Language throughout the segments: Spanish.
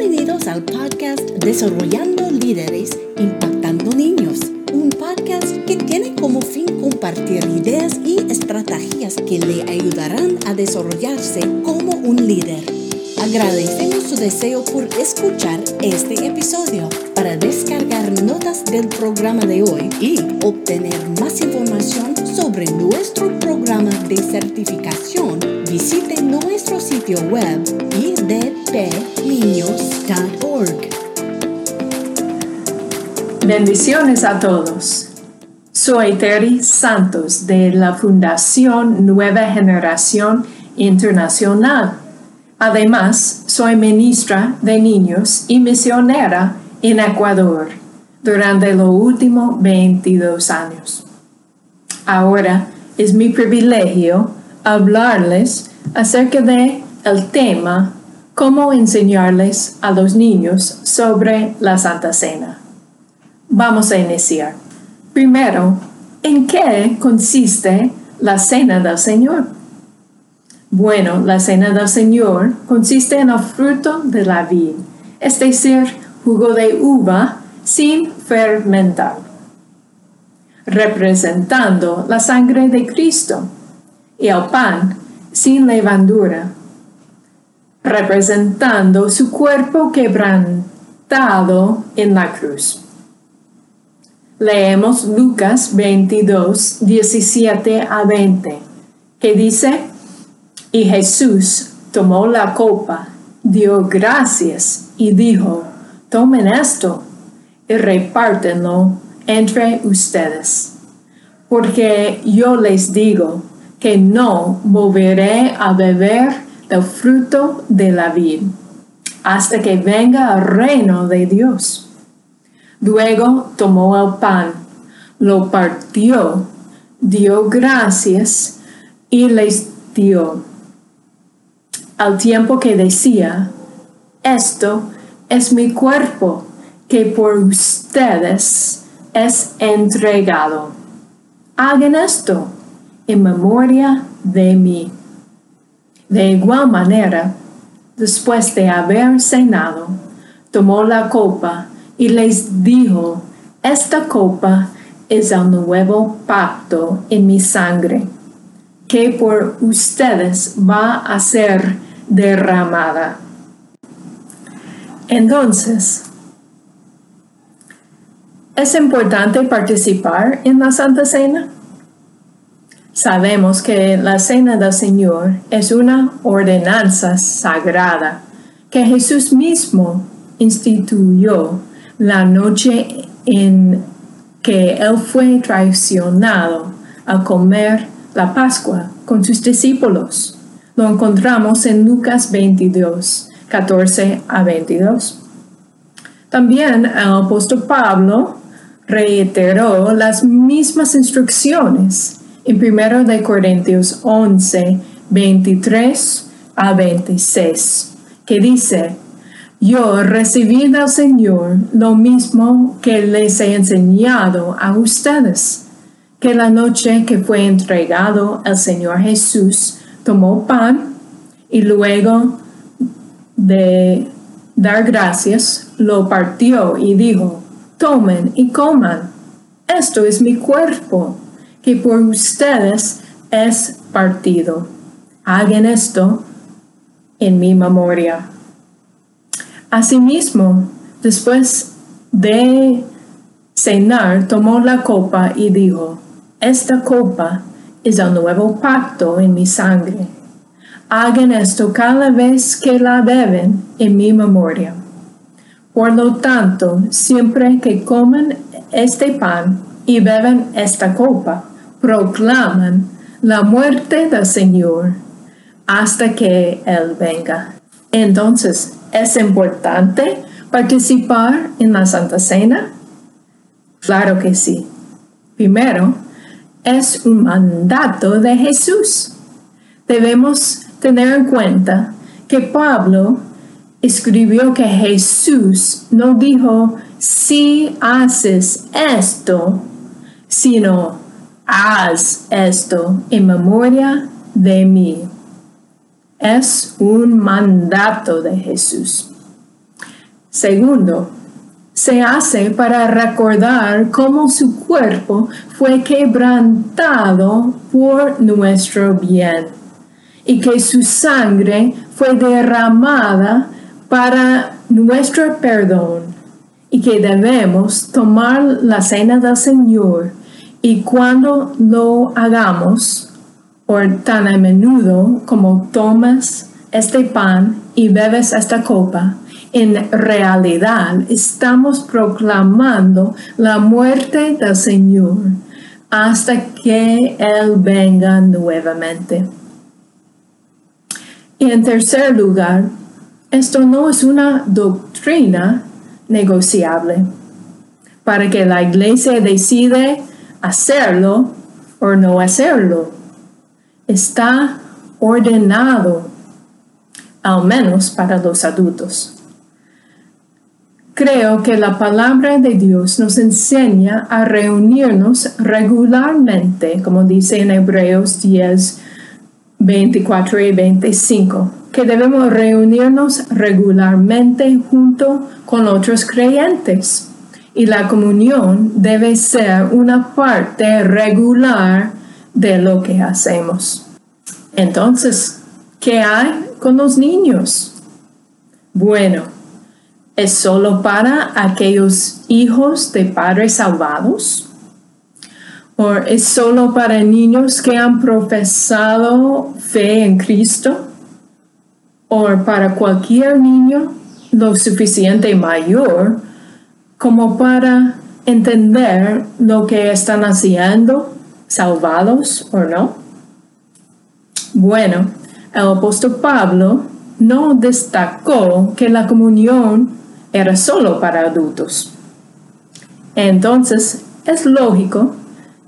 Bienvenidos al podcast Desarrollando Líderes Impactando Niños, un podcast que tiene como fin compartir ideas y estrategias que le ayudarán a desarrollarse como un líder. Agradecemos su deseo por escuchar este episodio. Para descargar notas del programa de hoy y obtener más información sobre nuestro programa de certificación, visite nuestro sitio web idpniños.org. Bendiciones a todos. Soy Terry Santos de la Fundación Nueva Generación Internacional Además, soy ministra de niños y misionera en Ecuador durante los últimos 22 años. Ahora es mi privilegio hablarles acerca de el tema cómo enseñarles a los niños sobre la Santa Cena. Vamos a iniciar. Primero, ¿en qué consiste la Cena del Señor? Bueno, la cena del Señor consiste en el fruto de la vid, es decir, jugo de uva sin fermentar, representando la sangre de Cristo, y el pan sin levadura, representando su cuerpo quebrantado en la cruz. Leemos Lucas 22, 17 a 20, que dice, y Jesús tomó la copa, dio gracias y dijo, tomen esto y repártenlo entre ustedes. Porque yo les digo que no volveré a beber del fruto de la vid hasta que venga el reino de Dios. Luego tomó el pan, lo partió, dio gracias y les dio al tiempo que decía, esto es mi cuerpo que por ustedes es entregado. Hagan esto en memoria de mí. De igual manera, después de haber cenado, tomó la copa y les dijo, esta copa es el nuevo pacto en mi sangre, que por ustedes va a ser derramada. Entonces, ¿es importante participar en la Santa Cena? Sabemos que la Cena del Señor es una ordenanza sagrada que Jesús mismo instituyó la noche en que Él fue traicionado al comer la Pascua con sus discípulos. Lo encontramos en Lucas 22, 14 a 22. También el apóstol Pablo reiteró las mismas instrucciones en 1 de Corintios 11, 23 a 26, que dice, yo recibí del Señor lo mismo que les he enseñado a ustedes, que la noche que fue entregado el Señor Jesús, tomó pan y luego de dar gracias, lo partió y dijo, tomen y coman, esto es mi cuerpo, que por ustedes es partido. Hagan esto en mi memoria. Asimismo, después de cenar, tomó la copa y dijo, esta copa es el nuevo pacto en mi sangre. Hagan esto cada vez que la beben en mi memoria. Por lo tanto, siempre que comen este pan y beben esta copa, proclaman la muerte del Señor hasta que Él venga. Entonces, ¿es importante participar en la Santa Cena? Claro que sí. Primero, es un mandato de Jesús. Debemos tener en cuenta que Pablo escribió que Jesús no dijo si haces esto, sino haz esto en memoria de mí. Es un mandato de Jesús. Segundo, se hace para recordar cómo su cuerpo fue quebrantado por nuestro bien y que su sangre fue derramada para nuestro perdón y que debemos tomar la cena del Señor y cuando lo hagamos, o tan a menudo como tomas este pan y bebes esta copa, en realidad estamos proclamando la muerte del Señor hasta que Él venga nuevamente. Y en tercer lugar, esto no es una doctrina negociable. Para que la iglesia decide hacerlo o no hacerlo. Está ordenado, al menos para los adultos. Creo que la palabra de Dios nos enseña a reunirnos regularmente, como dice en Hebreos 10, 24 y 25, que debemos reunirnos regularmente junto con otros creyentes y la comunión debe ser una parte regular de lo que hacemos. Entonces, ¿qué hay con los niños? Bueno, ¿es solo para aquellos hijos de padres salvados? ¿O es solo para niños que han profesado fe en Cristo? ¿O para cualquier niño lo suficiente mayor como para entender lo que están haciendo, salvados o no? Bueno, el apóstol Pablo no destacó que la comunión era solo para adultos. Entonces, es lógico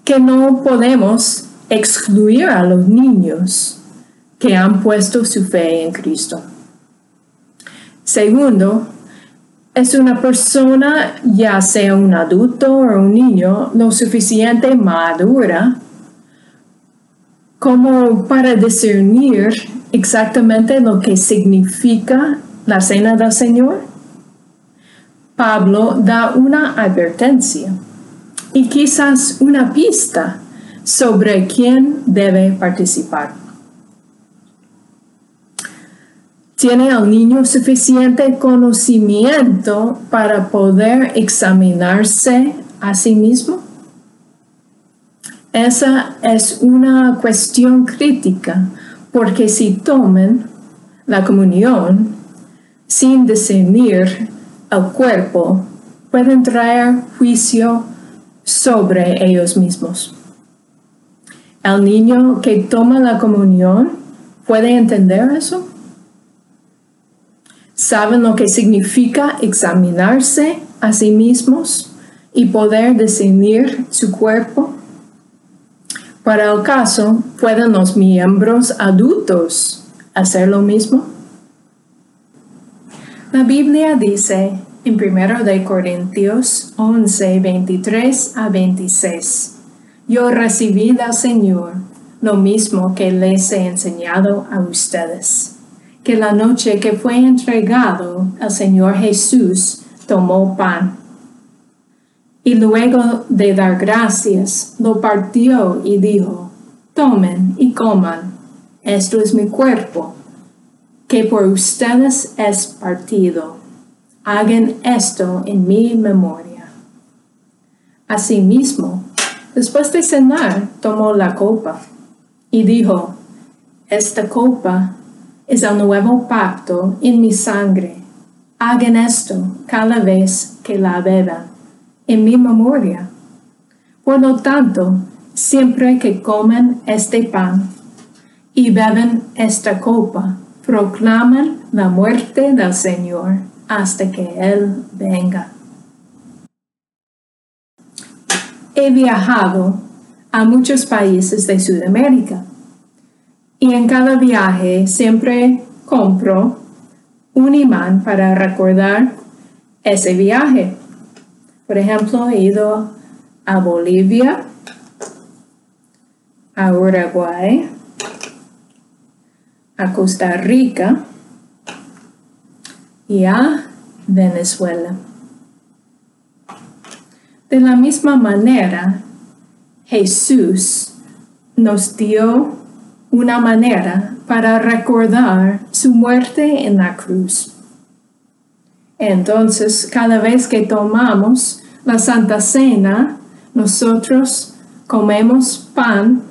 que no podemos excluir a los niños que han puesto su fe en Cristo. Segundo, es una persona, ya sea un adulto o un niño, lo suficiente madura como para discernir exactamente lo que significa la cena del Señor? Pablo da una advertencia y quizás una pista sobre quién debe participar. ¿Tiene el niño suficiente conocimiento para poder examinarse a sí mismo? Esa es una cuestión crítica, porque si toman la comunión sin discernir el cuerpo, pueden traer juicio sobre ellos mismos. El niño que toma la comunión puede entender eso saben lo que significa examinarse a sí mismos y poder discernir su cuerpo. Para el caso, ¿pueden los miembros adultos hacer lo mismo? La Biblia dice en 1 de Corintios 11, 23 a 26, Yo recibí del Señor lo mismo que les he enseñado a ustedes que la noche que fue entregado el Señor Jesús tomó pan. Y luego de dar gracias, lo partió y dijo, tomen y coman, esto es mi cuerpo, que por ustedes es partido. Hagan esto en mi memoria. Asimismo, después de cenar, tomó la copa y dijo, esta copa es el nuevo pacto en mi sangre. Hagan esto cada vez que la beban, en mi memoria. Por lo tanto, siempre que comen este pan y beben esta copa, proclaman la muerte del Señor hasta que Él venga. He viajado a muchos países de Sudamérica y en cada viaje siempre compro un imán para recordar ese viaje. Por ejemplo, he ido a Bolivia, a Uruguay, a Costa Rica y a Venezuela. De la misma manera, Jesús nos dio una manera para recordar su muerte en la cruz. Entonces, cada vez que tomamos la Santa Cena, nosotros comemos pan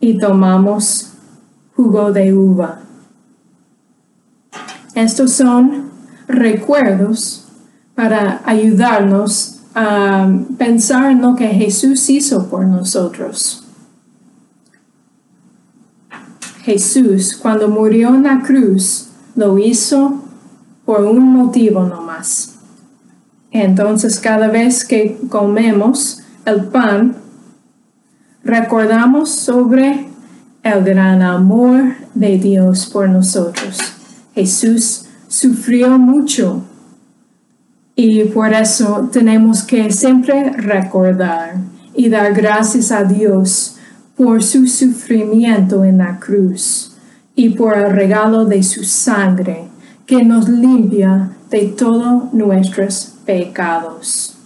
y tomamos jugo de uva. Estos son recuerdos para ayudarnos a pensar en lo que Jesús hizo por nosotros. Jesús, cuando murió en la cruz, lo hizo por un motivo nomás. Entonces, cada vez que comemos el pan, recordamos sobre el gran amor de Dios por nosotros. Jesús sufrió mucho y por eso tenemos que siempre recordar y dar gracias a Dios por su sufrimiento en la cruz y por el regalo de su sangre que nos limpia de todos nuestros pecados.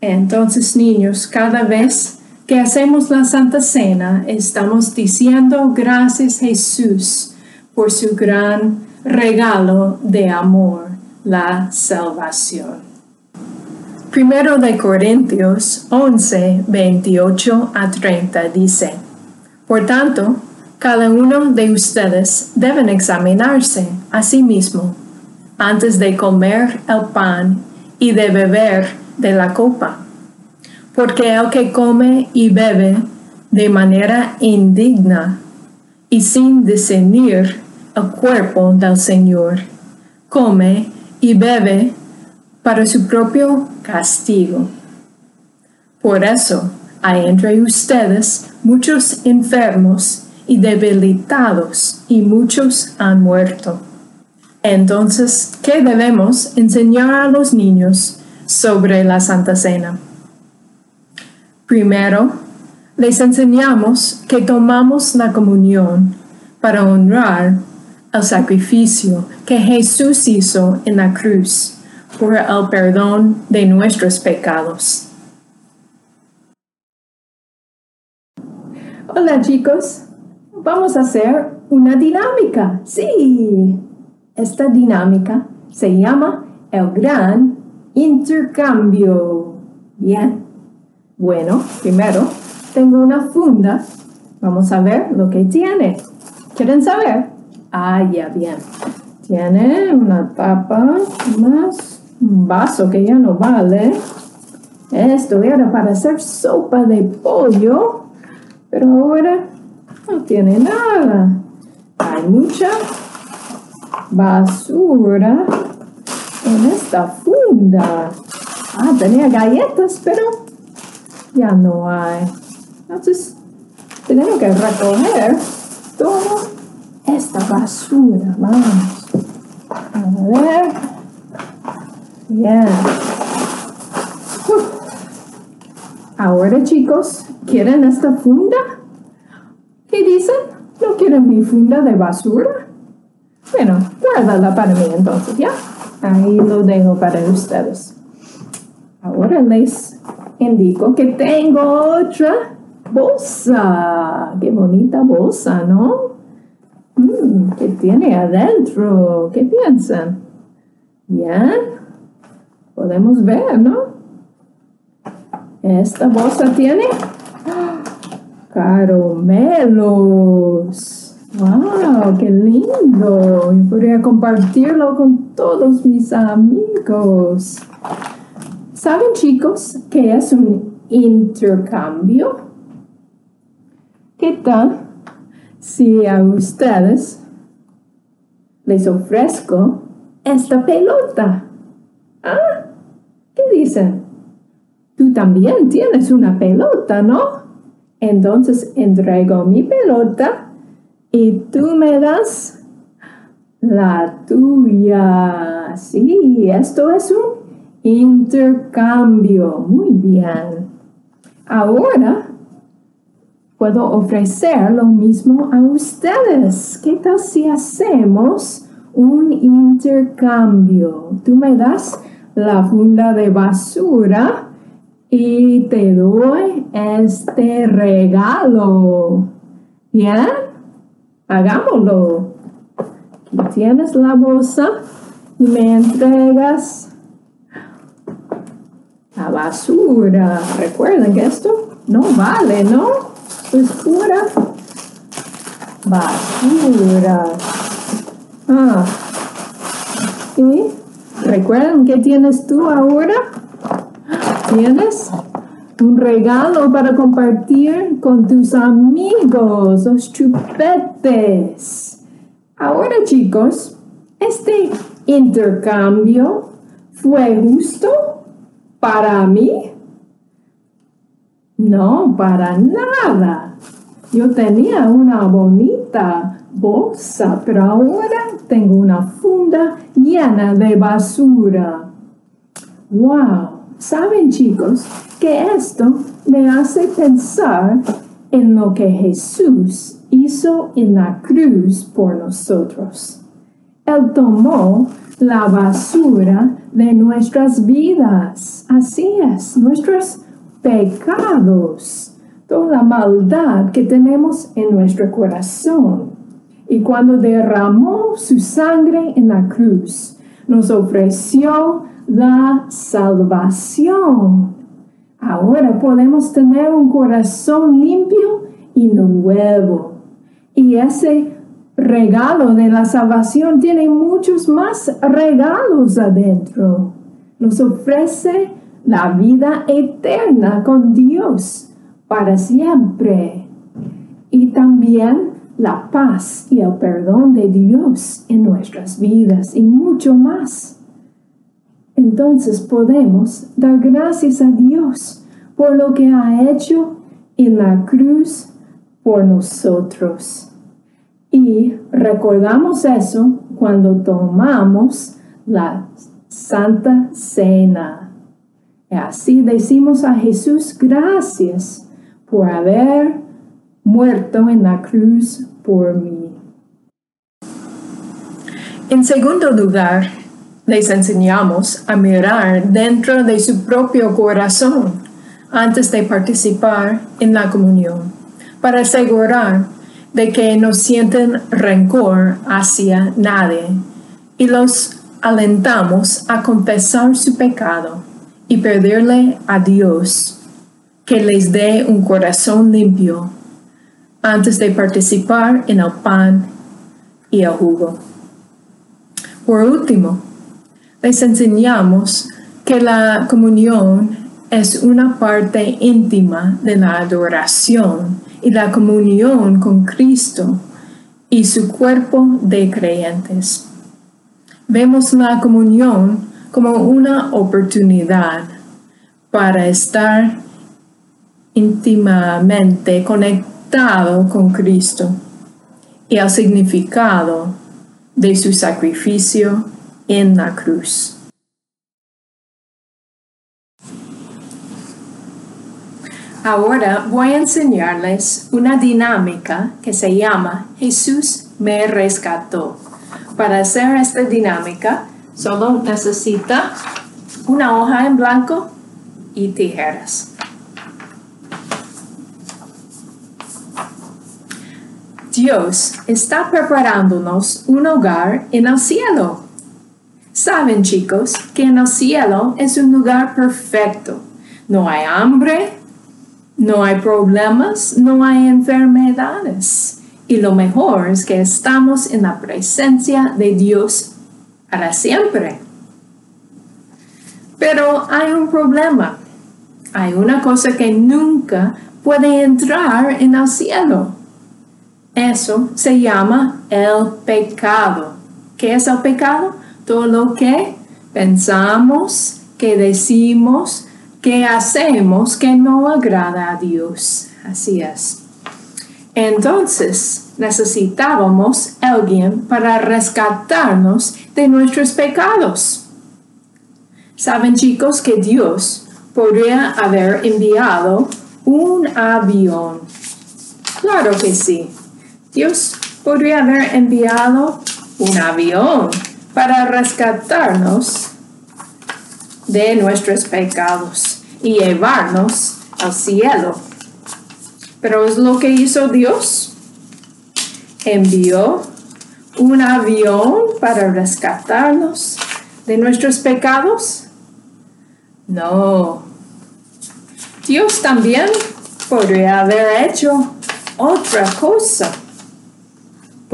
Entonces, niños, cada vez que hacemos la Santa Cena, estamos diciendo gracias Jesús por su gran regalo de amor, la salvación. Primero de Corintios 11, 28 a 30 dice, Por tanto, cada uno de ustedes deben examinarse a sí mismo antes de comer el pan y de beber de la copa. Porque el que come y bebe de manera indigna y sin discernir el cuerpo del Señor, come y bebe para su propio castigo. Por eso hay entre ustedes muchos enfermos y debilitados y muchos han muerto. Entonces, ¿qué debemos enseñar a los niños sobre la Santa Cena? Primero, les enseñamos que tomamos la comunión para honrar el sacrificio que Jesús hizo en la cruz por el perdón de nuestros pecados. Hola chicos, vamos a hacer una dinámica. Sí, esta dinámica se llama el gran intercambio. Bien, bueno, primero tengo una funda. Vamos a ver lo que tiene. ¿Quieren saber? Ah, ya, bien. Tiene una tapa más un vaso que ya no vale. Esto era para hacer sopa de pollo, pero ahora no tiene nada. Hay mucha basura en esta funda. Ah, tenía galletas, pero ya no hay. Entonces, tenemos que recoger todo esta basura. Vamos. A ver. Bien. Ahora chicos, ¿quieren esta funda? ¿Qué dicen? ¿No quieren mi funda de basura? Bueno, guárdala para mí entonces, ¿ya? Ahí lo dejo para ustedes. Ahora les indico que tengo otra bolsa. Qué bonita bolsa, ¿no? Mm, ¿Qué tiene adentro? ¿Qué piensan? Bien, podemos ver, ¿no? Esta bolsa tiene caramelos. ¡Wow! ¡Qué lindo! Y podría compartirlo con todos mis amigos. ¿Saben, chicos, qué es un intercambio? ¿Qué tal si a ustedes les ofrezco esta pelota. ¿Ah? ¿Qué dicen? Tú también tienes una pelota, ¿no? Entonces entrego mi pelota y tú me das la tuya. Sí, esto es un intercambio. Muy bien. Ahora puedo ofrecer lo mismo a ustedes. ¿Qué tal si hacemos un intercambio. Tú me das la funda de basura y te doy este regalo. ¿Bien? Hagámoslo. Aquí tienes la bolsa y me entregas la basura. Recuerden que esto no vale, ¿no? es pura basura. Ah. ¿Y recuerden qué tienes tú ahora? Tienes un regalo para compartir con tus amigos, los chupetes. Ahora chicos, este intercambio fue justo para mí. No, para nada. Yo tenía una bonita bolsa, pero ahora tengo una funda llena de basura. ¡Wow! Saben chicos que esto me hace pensar en lo que Jesús hizo en la cruz por nosotros. Él tomó la basura de nuestras vidas. Así es, nuestros pecados, toda maldad que tenemos en nuestro corazón. Y cuando derramó su sangre en la cruz, nos ofreció la salvación. Ahora podemos tener un corazón limpio y nuevo. Y ese regalo de la salvación tiene muchos más regalos adentro. Nos ofrece la vida eterna con Dios para siempre. Y también la paz y el perdón de Dios en nuestras vidas y mucho más entonces podemos dar gracias a Dios por lo que ha hecho en la cruz por nosotros. Y recordamos eso cuando tomamos la Santa Cena. Y así decimos a Jesús gracias por haber muerto en la cruz por mí. En segundo lugar, les enseñamos a mirar dentro de su propio corazón antes de participar en la comunión, para asegurar de que no sienten rencor hacia nadie y los alentamos a confesar su pecado y pedirle a Dios que les dé un corazón limpio antes de participar en el pan y el jugo. Por último, les enseñamos que la comunión es una parte íntima de la adoración y la comunión con Cristo y su cuerpo de creyentes. Vemos la comunión como una oportunidad para estar íntimamente con Cristo y el significado de su sacrificio en la cruz. Ahora voy a enseñarles una dinámica que se llama Jesús me rescató. Para hacer esta dinámica solo necesita una hoja en blanco y tijeras. Dios está preparándonos un hogar en el cielo. Saben chicos que en el cielo es un lugar perfecto. No hay hambre, no hay problemas, no hay enfermedades. Y lo mejor es que estamos en la presencia de Dios para siempre. Pero hay un problema. Hay una cosa que nunca puede entrar en el cielo. Eso se llama el pecado. ¿Qué es el pecado? todo lo que pensamos, que decimos, que hacemos que no agrada a Dios. Así es. Entonces necesitábamos alguien para rescatarnos de nuestros pecados. Saben chicos que Dios podría haber enviado un avión. Claro que sí. Dios podría haber enviado un avión para rescatarnos de nuestros pecados y llevarnos al cielo. Pero es lo que hizo Dios. Envió un avión para rescatarnos de nuestros pecados. No. Dios también podría haber hecho otra cosa.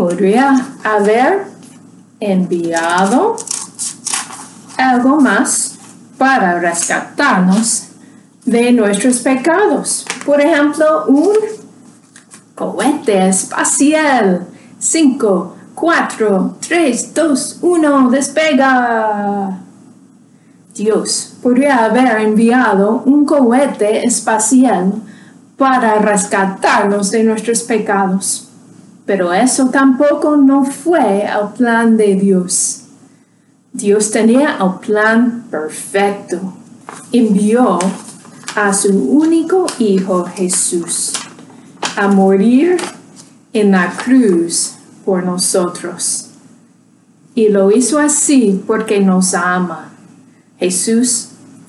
Podría haber enviado algo más para rescatarnos de nuestros pecados. Por ejemplo, un cohete espacial. 5, 4, 3, 2, 1, despega. Dios podría haber enviado un cohete espacial para rescatarnos de nuestros pecados. Pero eso tampoco no fue el plan de Dios. Dios tenía el plan perfecto. Envió a su único Hijo Jesús a morir en la cruz por nosotros. Y lo hizo así porque nos ama. Jesús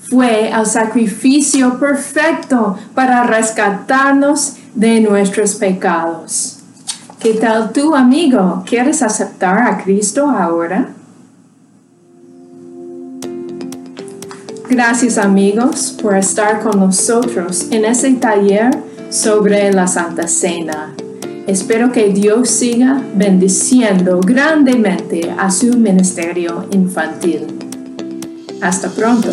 fue al sacrificio perfecto para rescatarnos de nuestros pecados. ¿Qué tal tú, amigo? ¿Quieres aceptar a Cristo ahora? Gracias amigos por estar con nosotros en este taller sobre la Santa Cena. Espero que Dios siga bendiciendo grandemente a su ministerio infantil. Hasta pronto.